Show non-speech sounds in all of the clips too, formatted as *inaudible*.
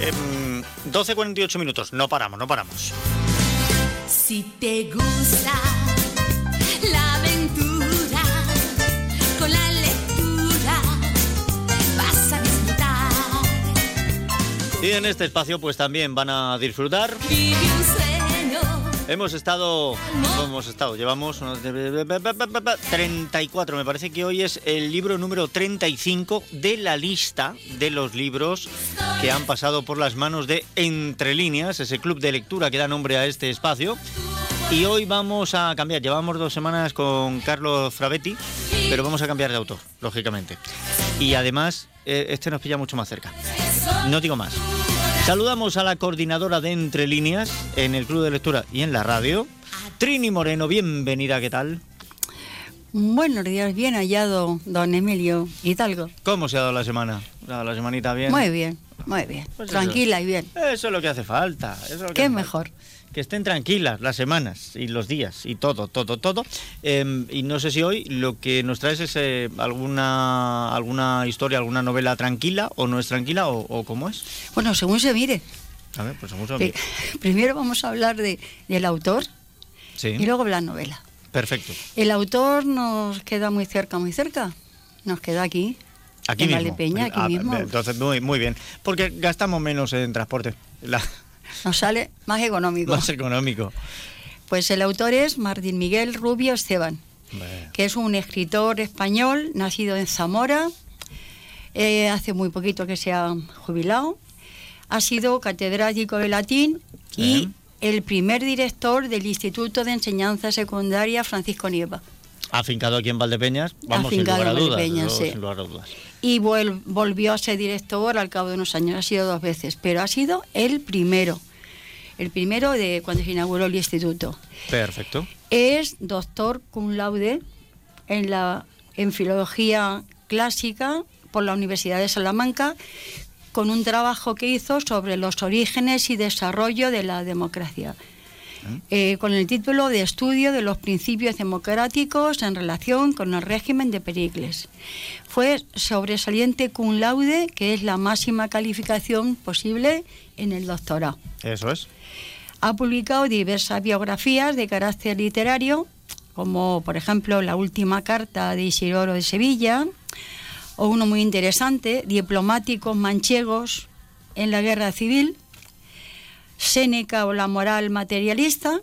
Em, 12.48 minutos, no paramos, no paramos. Si te gusta la aventura, con la lectura vas a disfrutar. Y en este espacio pues también van a disfrutar. Vive. Hemos estado, ¿cómo hemos estado, llevamos unos 34, me parece que hoy es el libro número 35 de la lista de los libros que han pasado por las manos de Entre Líneas, ese club de lectura que da nombre a este espacio. Y hoy vamos a cambiar, llevamos dos semanas con Carlos Frabetti, pero vamos a cambiar de autor, lógicamente. Y además, eh, este nos pilla mucho más cerca. No digo más. Saludamos a la coordinadora de Entre Líneas en el Club de Lectura y en la radio, Trini Moreno. Bienvenida, ¿qué tal? Buenos días, bien hallado, don Emilio Hidalgo. ¿Cómo se ha dado la semana? ¿Se ha dado la semanita bien? Muy bien, muy bien. Pues eso. Tranquila y bien. Eso es lo que hace falta. eso es lo que ¿Qué hace mejor? falta. Que estén tranquilas las semanas y los días y todo, todo, todo. Eh, y no sé si hoy lo que nos traes es eh, alguna, alguna historia, alguna novela tranquila o no es tranquila o, o cómo es. Bueno, según se mire. A ver, pues vamos a Pri- Primero vamos a hablar de, del autor Sí, y luego la novela. perfecto. El autor nos queda muy cerca, muy cerca. Nos queda aquí. Aquí en mismo. Valdepeña, aquí Ah, mismo. Entonces, muy, muy bien. Porque gastamos menos en transporte. La- Nos sale más económico. más económico. Pues el autor es Martín Miguel Rubio Esteban. Bueno, que es un escritor español nacido en Zamora, eh, hace muy poquito que se ha jubilado, ha sido catedrático de latín y el primer director del Instituto de Enseñanza Secundaria Francisco Nieva. Afincado aquí en Valdepeñas, vamos sin Afincado lugar a en dudas. Valdepeñas, sí. sin lugar a dudas. Y volvió a ser director al cabo de unos años, ha sido dos veces, pero ha sido el primero, el primero de cuando se inauguró el instituto. Perfecto. Es doctor cum laude en, la, en filología clásica por la Universidad de Salamanca, con un trabajo que hizo sobre los orígenes y desarrollo de la democracia, eh, con el título de Estudio de los principios democráticos en relación con el régimen de Pericles. Fue sobresaliente cum laude, que es la máxima calificación posible en el doctorado. Eso es. Ha publicado diversas biografías de carácter literario, como por ejemplo La última carta de Isidoro de Sevilla, o uno muy interesante, Diplomáticos manchegos en la guerra civil, Séneca o la moral materialista,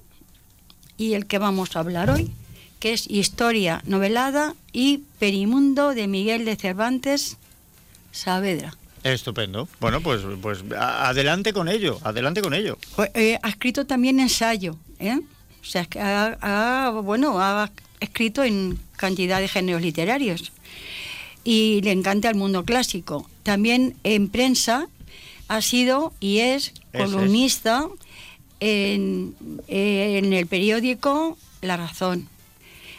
y el que vamos a hablar hoy, que es Historia novelada y Perimundo de Miguel de Cervantes Saavedra. Estupendo. Bueno, pues, pues adelante con ello, adelante con ello. Pues, eh, ha escrito también ensayo, ¿eh? O sea, ha, ha- bueno, ha escrito en cantidad de géneros literarios y le encanta el mundo clásico. También en prensa ha sido y es. Columnista en, en el periódico La Razón.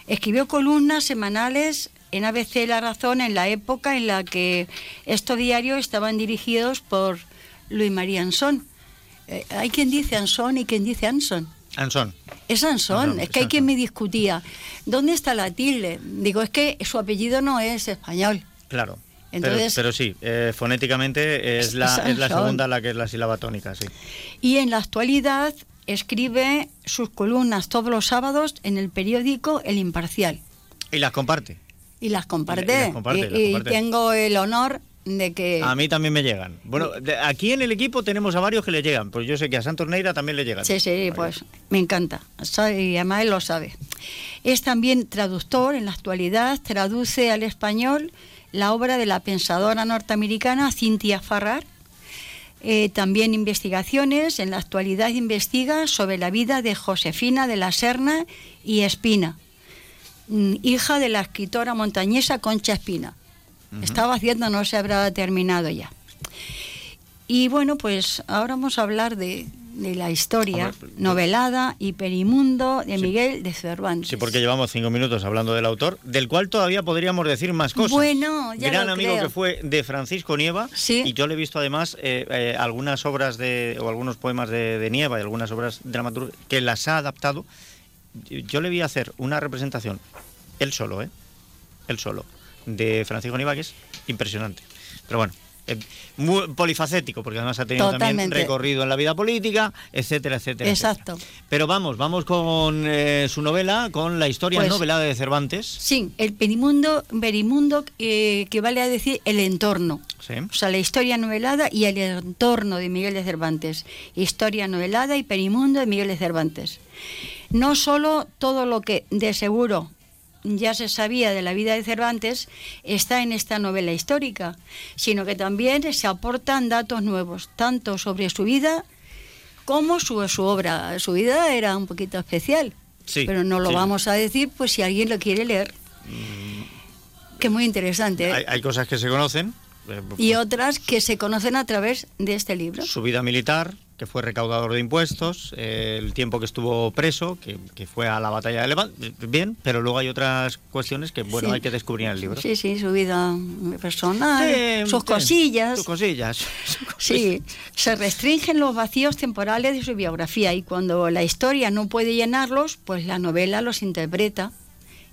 Escribió columnas semanales en ABC La Razón en la época en la que estos diarios estaban dirigidos por Luis María Anson. Eh, hay quien dice Anson y quien dice Anson. Anson. Es Anson, Anson, es que hay quien me discutía, ¿dónde está la tilde? Digo, es que su apellido no es español. Claro. Entonces- pero, pero sí, eh, fonéticamente es la, es segunda la que es la sílaba tónica, sí. Y en la actualidad escribe sus columnas todos los sábados en el periódico El Imparcial. Y las comparte. Y las comparte. Y las comparte, Y- las y comparte. tengo el honor de que... A mí también me llegan. Bueno, de- aquí en el equipo tenemos a varios que le llegan, pues yo sé que a Santos Neira también le llegan. Sí, sí, pues me encanta. Y además él lo sabe. Es también traductor en la actualidad, traduce al español la obra de la pensadora norteamericana Cynthia Farrar. Eh, también investigaciones, en la actualidad investiga sobre la vida de Josefina de la Serna y Espina, mm, hija de la escritora montañesa Concha Espina. Estaba haciendo, no se habrá terminado ya. Y bueno, pues ahora vamos a hablar de, de la historia Hombre, pues- novelada y perimundo de Sí. Miguel de Cervantes. Sí, porque llevamos cinco minutos hablando del autor, del cual todavía podríamos decir más cosas. Bueno, ya Gran lo amigo creo. que fue de Francisco Nieva. Sí. Y yo le he visto además eh, eh, algunas obras de, o algunos poemas de, de Nieva y algunas obras dramatúrgicas que las ha adaptado. Yo le vi hacer una representación, él solo, ¿eh? Él solo, de Francisco Nieva, que es impresionante. Pero bueno, eh, muy polifacético, porque además ha tenido también recorrido en la vida política, etcétera, etcétera. Exacto. etcétera. Pero vamos, vamos con eh, su novela, con la historia Pues- novelada de Cervantes. Sí, el perimundo, verimundo eh, que vale a decir el entorno. Sí. O sea, la historia novelada y el entorno de Miguel de Cervantes. Historia novelada y perimundo de Miguel de Cervantes. No solo todo lo que de seguro ya se sabía de la vida de Cervantes está en esta novela histórica, sino que también se aportan datos nuevos, tanto sobre su vida como su, su obra. Su vida era un poquito especial, Sí, pero no lo sí. vamos a decir pues si alguien lo quiere leer. Que es muy interesante. ¿eh? Hay, hay cosas que se conocen. eh, y otras que se conocen a través de este libro. su vida militar, que fue recaudador de impuestos, eh, el tiempo que estuvo preso, que, que fue a la batalla de Levante, bien, pero luego hay otras cuestiones que, bueno, Sí. hay que descubrir en el libro. Sí, sí, su vida personal, sus sí, cosillas. Sus cosillas. *laughs* Sí, se restringen los vacíos temporales de su biografía y cuando la historia no puede llenarlos, pues la novela los interpreta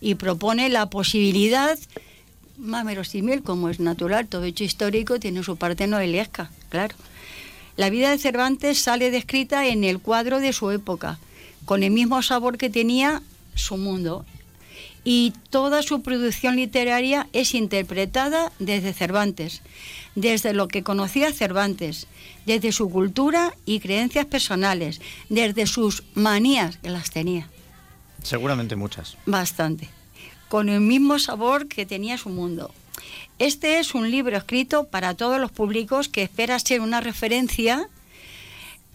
y propone la posibilidad más verosímil, como es natural, todo hecho histórico tiene su parte novelesca, claro. La vida de Cervantes sale descrita en el cuadro de su época, con el mismo sabor que tenía su mundo. Y toda su producción literaria es interpretada desde Cervantes, desde lo que conocía Cervantes, desde su cultura y creencias personales, desde sus manías, que las tenía Seguramente muchas. bastante, con el mismo sabor que tenía su mundo. Este es un libro escrito para todos los públicos que espera ser una referencia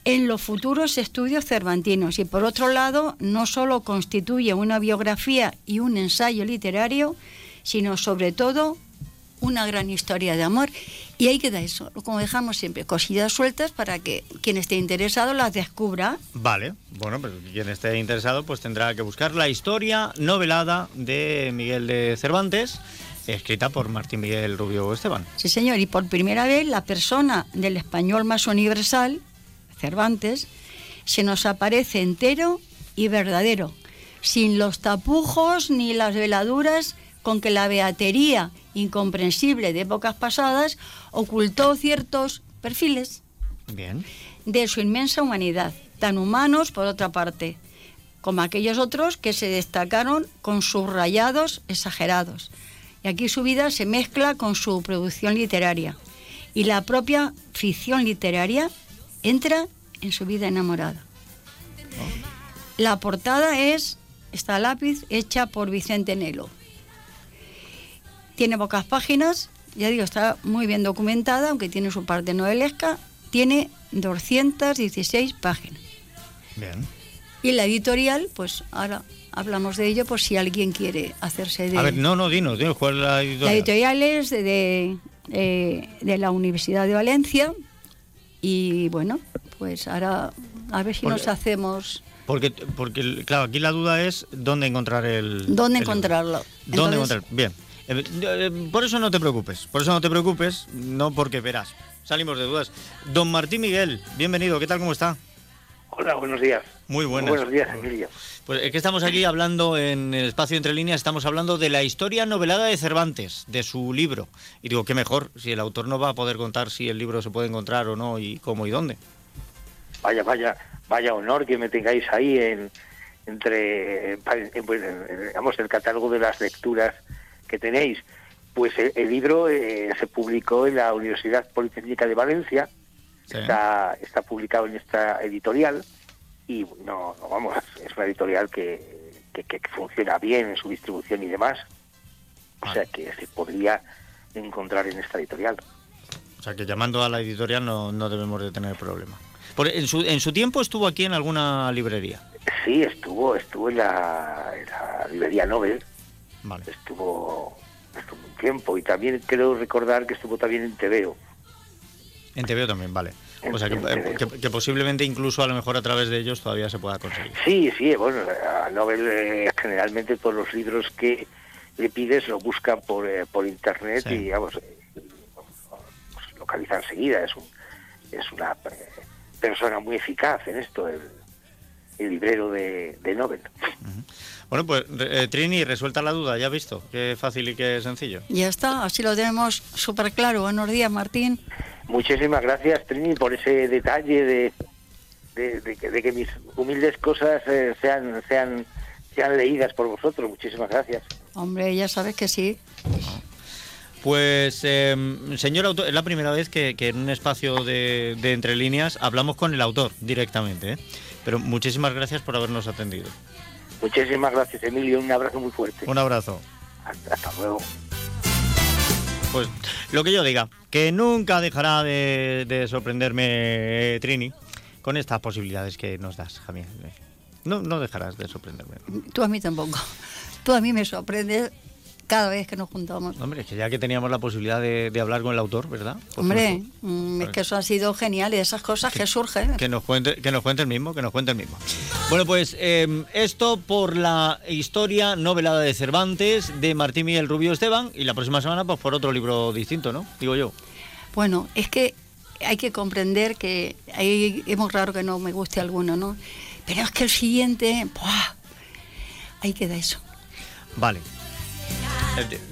en los futuros estudios cervantinos. Y por otro lado no solo constituye una biografía y un ensayo literario, sino sobre todo una gran historia de amor. Y ahí queda eso, como dejamos siempre, cosillas sueltas para que quien esté interesado las descubra. Vale, bueno, pero quien esté interesado pues tendrá que buscar la historia novelada de Miguel de Cervantes, escrita por Martín Miguel Rubio Esteban. Sí, señor, y por primera vez la persona del español más universal, Cervantes, se nos aparece entero y verdadero, sin los tapujos ni las veladuras con que la beatería incomprensible de épocas pasadas ocultó ciertos perfiles Bien. de su inmensa humanidad, tan humanos por otra parte, como aquellos otros que se destacaron con sus rayados exagerados. Y aquí su vida se mezcla con su producción literaria. Y la propia ficción literaria entra en su vida enamorada. La portada es esta lápiz hecha por Vicente Nelo. Tiene pocas páginas, ya digo, está muy bien documentada, aunque tiene su parte novelesca. Tiene 216 páginas. Bien. Y la editorial, pues ahora hablamos de ello por si alguien quiere hacerse de... A ver, no, no, dinos, dinos, ¿cuál es la La editorial? editorial es de, de, eh, de la Universidad de Valencia y bueno, pues ahora a ver si Porque- nos hacemos... Porque, porque, claro, aquí la duda es dónde encontrar el... ¿Dónde el encontrarlo? ¿Dónde Entonces- encontrar? Bien. Eh, eh, Por eso no te preocupes, por eso no te preocupes, no porque verás. Salimos de dudas. Don Martín Miguel, bienvenido, ¿qué tal, cómo está? Hola, buenos días. Muy buenas. Buenos días, Emilio. Pues es que estamos aquí hablando en el espacio entre líneas, estamos hablando de la historia novelada de Cervantes, de su libro. Y digo, qué mejor, si el autor no va a poder contar si el libro se puede encontrar o no, y cómo y dónde. Vaya, vaya, vaya honor que me tengáis ahí en entre en, pues, en- digamos el catálogo de las lecturas que tenéis. Pues el, el libro eh, se publicó en la Universidad Politécnica de Valencia, Sí. está está publicado en esta editorial y no, no, vamos, es una editorial que, que, que funciona bien en su distribución y demás. O sea que se podría encontrar en esta editorial. O sea, que llamando a la editorial no, no debemos de tener problema. Por- en, su, en su tiempo estuvo aquí en alguna librería. Sí, estuvo, estuvo en la, en la librería Nobel, Vale. estuvo, estuvo un tiempo y también creo recordar que estuvo también en TVO. En TVO también, vale. O sea, que, eh, que- que posiblemente incluso a lo mejor a través de ellos todavía se pueda conseguir. Sí, sí, bueno, a Nobel eh, generalmente todos los libros que le pides lo buscan por, eh, por internet Sí. y digamos, eh, pues, localiza enseguida. Es, un, es una eh, persona muy eficaz en esto, el, el librero de, de Nobel. Bueno, pues eh, Trini, resuelta la duda, ya has visto, qué fácil y qué sencillo. Ya está, así lo tenemos súper claro. Buenos días, Martín. Muchísimas gracias, Trini, por ese detalle de, de, de que, de que mis humildes cosas eh, sean, sean, sean leídas por vosotros. Muchísimas gracias. Hombre, ya sabes que sí. Pues, eh, señor autor, es la primera vez que, que en un espacio de, de entre líneas hablamos con el autor directamente, ¿eh? Pero muchísimas gracias por habernos atendido. Muchísimas gracias, Emilio. Un abrazo muy fuerte. Un abrazo. Hasta, hasta luego. Pues lo que yo diga, que nunca dejará de, de sorprenderme eh, Trini con estas posibilidades que nos das, Javier. No, no dejarás de sorprenderme. Tú a mí tampoco. Tú a mí me sorprendes cada vez que nos juntamos. Hombre, es que ya que teníamos la posibilidad de, de hablar con el autor, ¿verdad? Hombre, mm, es que eso ha sido genial y esas cosas que surgen. Que nos cuente, que nos cuente el mismo, que nos cuente el mismo. Bueno, pues eh, esto por la historia novelada de Cervantes de Martín Miguel Rubio Esteban y la próxima semana pues por otro libro distinto, ¿no? Digo yo. Bueno, es que hay que comprender que hay, es muy raro que no me guste alguno, ¿no? Pero es que el siguiente, ¡buah! ahí queda eso. Vale.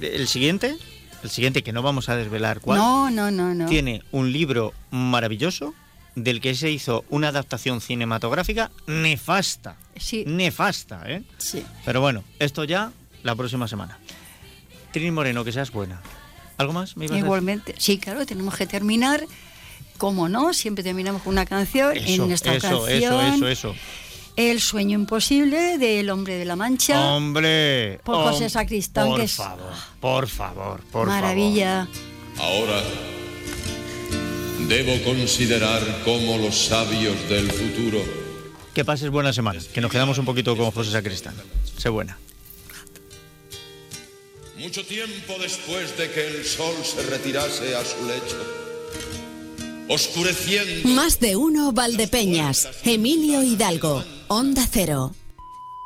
El, siguiente, el siguiente que no vamos a desvelar cuál, No, no, no, no. tiene un libro maravilloso del que se hizo una adaptación cinematográfica nefasta. Sí. Nefasta, ¿eh? Sí. Pero bueno, esto ya la próxima semana. Trini Moreno, que seas buena. ¿Algo más? ¿Me? Igualmente. Sí, claro, tenemos que terminar. Como no, siempre terminamos con una canción. Eso, en eso, canción, eso, eso, eso. El sueño imposible del hombre de la mancha. Hombre. Por José hom- Sacristán, Por que es- favor, por favor, por Maravilla. Ahora debo considerar cómo los sabios del futuro favor. Que pases buena semana. Que nos quedamos un poquito con José Sacristán. Sé buena. Mucho tiempo después de que el sol se retirase a su lecho, oscureciendo Más de uno Valdepeñas. Emilio Hidalgo. Onda Cero.